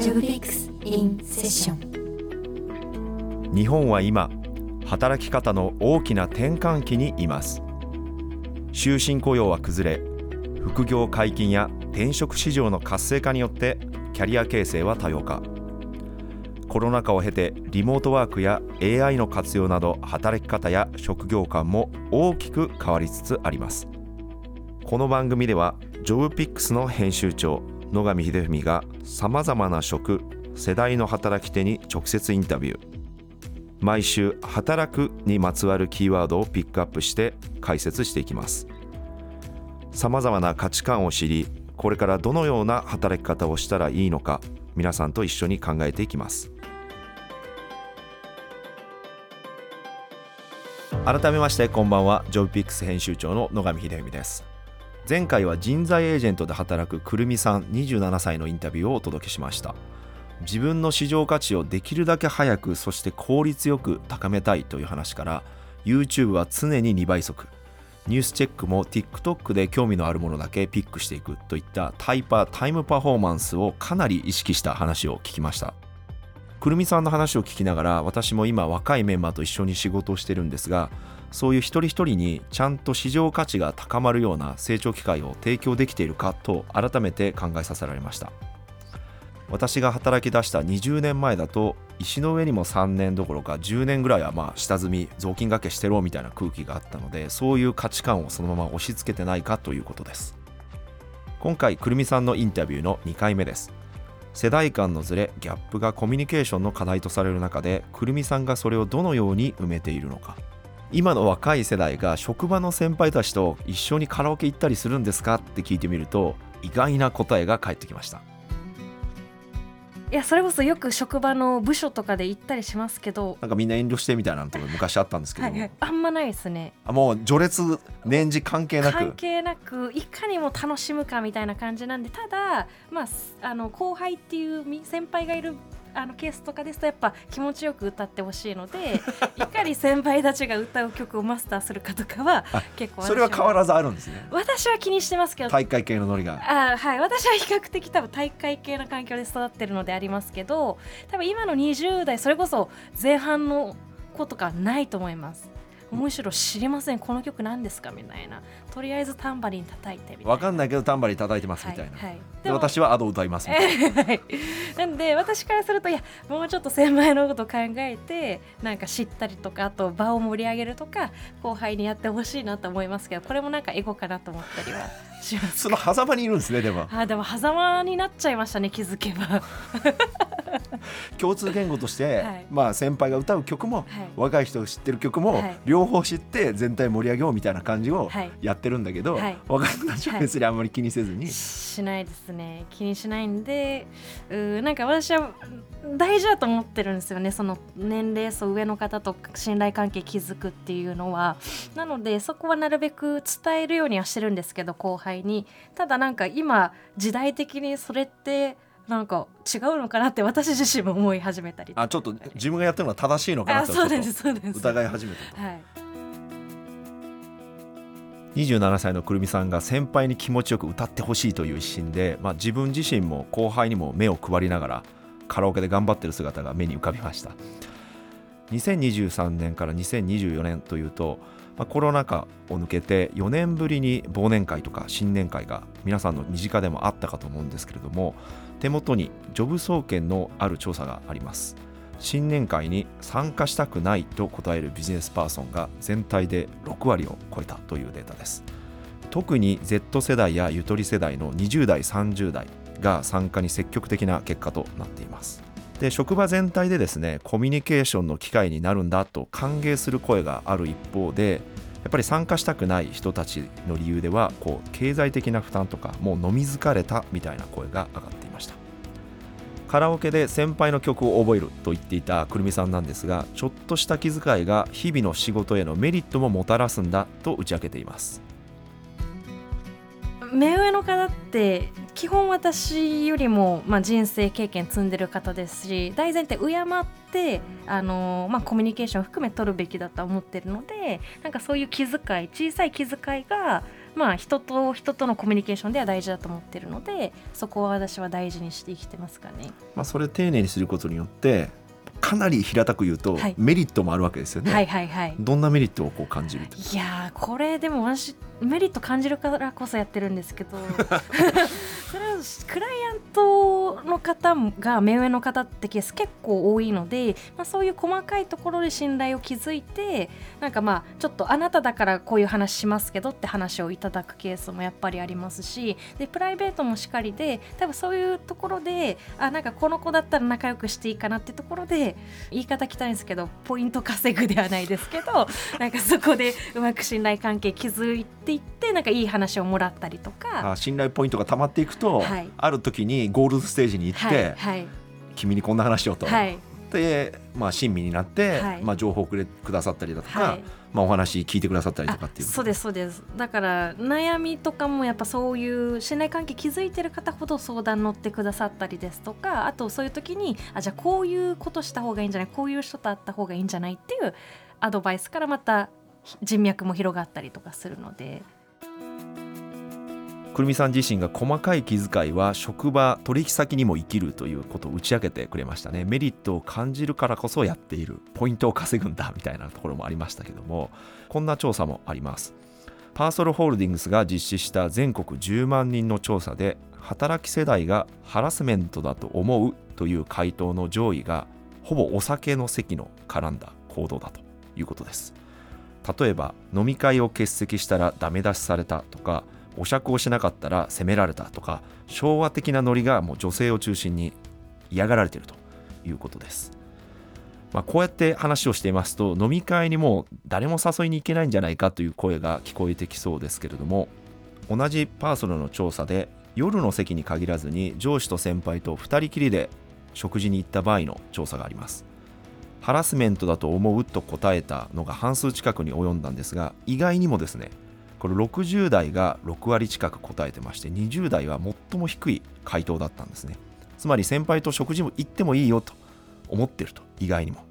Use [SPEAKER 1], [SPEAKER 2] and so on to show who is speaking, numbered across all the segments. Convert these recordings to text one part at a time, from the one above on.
[SPEAKER 1] ジョブピックス in セッショ
[SPEAKER 2] ン日本は今働き方の大きな転換期にいます。終身雇用は崩れ副業解禁や転職市場の活性化によってキャリア形成は多様化。コロナ禍を経てリモートワークや AI の活用など働き方や職業観も大きく変わりつつあります。この番組ではジョブピックスの編集長野上秀文がさまざまな職世代の働き手に直接インタビュー。毎週「働く」にまつわるキーワードをピックアップして解説していきます。さまざまな価値観を知りこれからどのような働き方をしたらいいのか皆さんと一緒に考えていきます。改めましてこんばんは。ジョブピックス編集長の野上秀文です。前回は人材エージェントで働くくるみさん27歳のインタビューをお届けしました。自分の市場価値をできるだけ早くそして効率よく高めたいという話から YouTube は常に2倍速。ニュースチェックも TikTok で興味のあるものだけピックしていくといったタイパータイムパフォーマンスをかなり意識した話を聞きました。くるみさんの話を聞きながら私も今若いメンバーと一緒に仕事をしてるんですがそういう一人一人にちゃんと市場価値が高まるような成長機会を提供できているかと改めて考えさせられました。私が働き出した20年前だと石の上にも3年どころか10年ぐらいはまあ下積み雑巾がけしてろみたいな空気があったのでそういう価値観をそのまま押し付けてないかということです。今回くるみさんのインタビューの2回目です。世代間のズレギャップがコミュニケーションの課題とされる中でくるみさんがそれをどのように埋めているのか。今の若い世代が職場の先輩たちと一緒にカラオケ行ったりするんですかって聞いてみると意外な答えが返ってきました。
[SPEAKER 3] いやそれこそよく職場の部署とかで行ったりしますけど
[SPEAKER 2] なんかみんな遠慮してみたいなのとか昔あったんですけどはい、
[SPEAKER 3] あんまないですね。
[SPEAKER 2] あもう序列年次関係なく。
[SPEAKER 3] 関係なくいかにも楽しむかみたいな感じなんでただまああの後輩っていう先輩がいるあのケースとかですとやっぱ気持ちよく歌ってほしいので いかに先輩たちが歌う曲をマスターするかとかは 結構
[SPEAKER 2] それは変わらずあるんですね。
[SPEAKER 3] 私は気にしてますけど。
[SPEAKER 2] 大会系のノリが。
[SPEAKER 3] あはい。私は比較的多分大会系の環境で育ってるのでありますけど多分今の20代それこそ前半の子とかないと思いますむしろ知りませんこの曲何ですかみたいな。とりあえずタンバリン叩いてみたいな。
[SPEAKER 2] 分かんないけどタンバリン叩いてますみたいな、はいはい、で私はアド歌いますみたいな、はい、
[SPEAKER 3] なんで私からするといやもうちょっと先輩のこと考えてなんか知ったりとかあと場を盛り上げるとか後輩にやってほしいなと思いますけどこれもなんかエゴかなと思ったりはします。
[SPEAKER 2] その狭間にいるんですねでも。
[SPEAKER 3] あでも狭間になっちゃいましたね気づけば
[SPEAKER 2] 共通言語として、はい、まあ先輩が歌う曲も、はい、若い人が知ってる曲も、はい、両方知って全体盛り上げようみたいな感じをやってるんだけど、若い。人たちは別にあんまり気にせずに、
[SPEAKER 3] しないですね。気にしないんでうなんか私は大事だと思ってるんですよね。その年齢層上の方と信頼関係築くっていうのは。なのでそこはなるべく伝えるようにはしてるんですけど後輩に。ただなんか今時代的にそれってなんか違うのかなって私自身も思い始めたり。
[SPEAKER 2] あちょっと自分がやってるのは正しいのかなって
[SPEAKER 3] そうですそうです。
[SPEAKER 2] 疑い始めた、はい、27歳のくるみさんが先輩に気持ちよく歌ってほしいという一心で、まあ、自分自身も後輩にも目を配りながらカラオケで頑張ってる姿が目に浮かびました。2023年から2024年というとまあ、コロナ禍を抜けて4年ぶりに忘年会とか新年会が皆さんの身近でもあったかと思うんですけれども手元にジョブ総研のある調査があります。新年会に参加したくないと答えるビジネスパーソンが全体で6割を超えたというデータです。特に Z 世代やゆとり世代の20代30代が参加に積極的な結果となっています。で職場全体でですねコミュニケーションの機会になるんだと歓迎する声がある一方でやっぱり参加したくない人たちの理由ではこう経済的な負担とかもう飲み疲れたみたいな声が上がっていました。カラオケで先輩の曲を覚えると言っていたくるみさんなんですがちょっとした気遣いが日々の仕事へのメリットももたらすんだと打ち明けています。
[SPEAKER 3] 目上の方って基本私よりも、まあ、人生経験積んでる方ですし大前提敬ってあの、まあ、コミュニケーション含め取るべきだと思ってるのでなんかそういう気遣い小さい気遣いが、まあ人と人とのコミュニケーションでは大事だと思ってるのでそこは私は大事にして生きてますかね。
[SPEAKER 2] まあ、それ丁寧にすることによってかなり平たく言うと、
[SPEAKER 3] はい
[SPEAKER 2] メリットもあるわけですよね。
[SPEAKER 3] はいはいはい。
[SPEAKER 2] どんなメリットをこう感じると？
[SPEAKER 3] いやーこれでも私メリット感じるからこそやってるんですけど それはクライアントの方が目上の方ってケース結構多いので、まあ、そういう細かいところで信頼を築いてなんかまあちょっとあなただからこういう話しますけどって話をいただくケースもやっぱりありますしでプライベートもしっかりで多分そういうところであなんかこの子だったら仲良くしていいかなってところで言い方きたいんですけどポイント稼ぐではないですけど なんかそこでうまく信頼関係築いていってなんかいい話をもらったりとか。
[SPEAKER 2] あ信頼ポイントが溜まっていくと、
[SPEAKER 3] はい
[SPEAKER 2] ある時にゴールテージに行って、君にこんな話をと、
[SPEAKER 3] はい。
[SPEAKER 2] で、まあ、親身になって、
[SPEAKER 3] はい。
[SPEAKER 2] まあ、情報をくれくださったりだとか、
[SPEAKER 3] はい。
[SPEAKER 2] まあ、お話聞いてくださったりとか
[SPEAKER 3] あ
[SPEAKER 2] っていう
[SPEAKER 3] そうですそうです。だから悩みとかもやっぱそういう信頼関係築いてる方ほど相談乗ってくださったりですとかあとそういう時にあじゃあこういうことした方がいいんじゃないこういう人と会った方がいいんじゃないっていうアドバイスからまた人脈も広がったりとかするので
[SPEAKER 2] くるみさん自身が細かい気遣いは職場取引先にも生きるということを打ち明けてくれましたね。メリットを感じるからこそやっているポイントを稼ぐんだみたいなところもありましたけどもこんな調査もあります。パーソルホールディングスが実施した全国10万人の調査で働き世代がハラスメントだと思うという回答の上位がほぼお酒の席の絡んだ行動だということです。例えば飲み会を欠席したらダメ出しされたとかお酌をしなかったら責められたとか昭和的なノリがもう女性を中心に嫌がられているということです、まあ、こうやって話をしていますと飲み会にも誰も誘いに行けないんじゃないかという声が聞こえてきそうですけれども同じパーソナルの調査で夜の席に限らずに上司と先輩と2人きりで食事に行った場合の調査があります。ハラスメントだと思うと答えたのが半数近くに及んだんですが意外にもですねこれ60代が6割近く答えてまして20代は最も低い回答だったんですね。つまり先輩と食事も行ってもいいよと思ってると意外にも。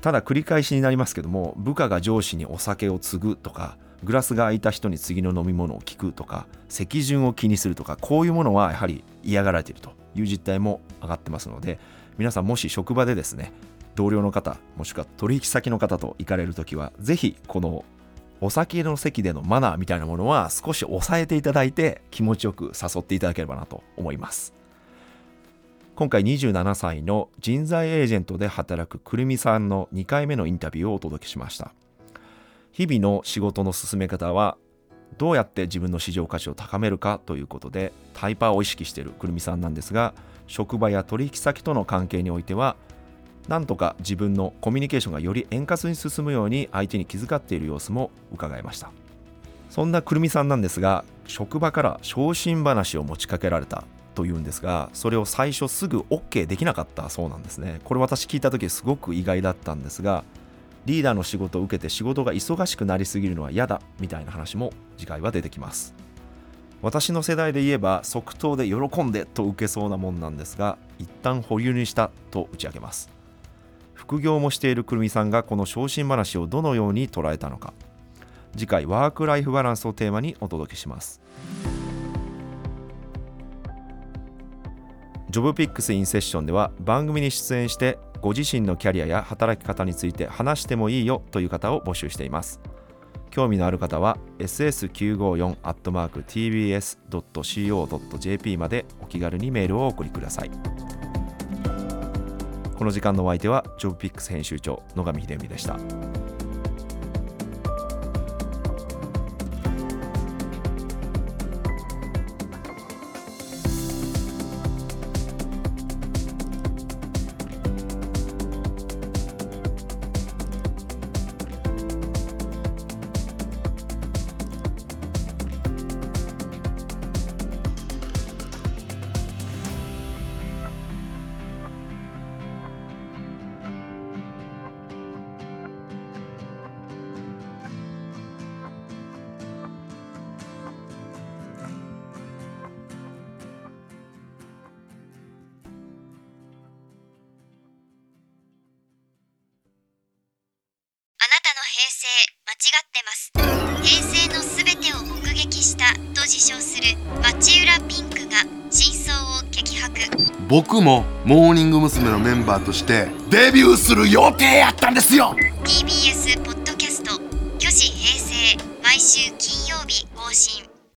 [SPEAKER 2] ただ繰り返しになりますけども部下が上司にお酒を継ぐとかグラスが空いた人に次の飲み物を聞くとか席順を気にするとかこういうものはやはり嫌がられていると。いう実態も上がってますので皆さんもし職場でですね同僚の方もしくは取引先の方と行かれるときはぜひこのお酒の席でのマナーみたいなものは少し抑えていただいて気持ちよく誘っていただければなと思います。今回27歳の人材エージェントで働くくるみさんの2回目のインタビューをお届けしました。日々の仕事の進め方はどうやって自分の市場価値を高めるかということでタイパーを意識しているくるみさんなんですが職場や取引先との関係においてはなんとか自分のコミュニケーションがより円滑に進むように相手に気遣っている様子も伺いました。そんなくるみさんなんですが職場から昇進話を持ちかけられたというんですがそれを最初すぐ OK できなかったそうなんですね。これ私聞いた時すごく意外だったんですがリーダーの仕事を受けて仕事が忙しくなりすぎるのは嫌だみたいな話も次回は出てきます。私の世代で言えば即答で喜んでと受けそうなもんなんですが一旦保留にしたと打ち明けます。副業もしているくるみさんがこの昇進話をどのように捉えたのか。次回ワークライフバランスをテーマにお届けします。ジョブピックスインセッションでは番組に出演してご自身のキャリアや働き方について話してもいいよという方を募集しています。興味のある方は ss954-tbs.co.jp までお気軽にメールをお送りください。この時間のお相手はジョブピックス編集長野上秀美でした。
[SPEAKER 4] ってます。平成のすべてを目撃
[SPEAKER 1] 撃したと自称する町浦ピンクが真相を激白。
[SPEAKER 4] 僕もモーニング娘。のメンバーとしてデビューする予定やったんですよ。
[SPEAKER 1] TBS ポッドキャスト「虚子平成」毎週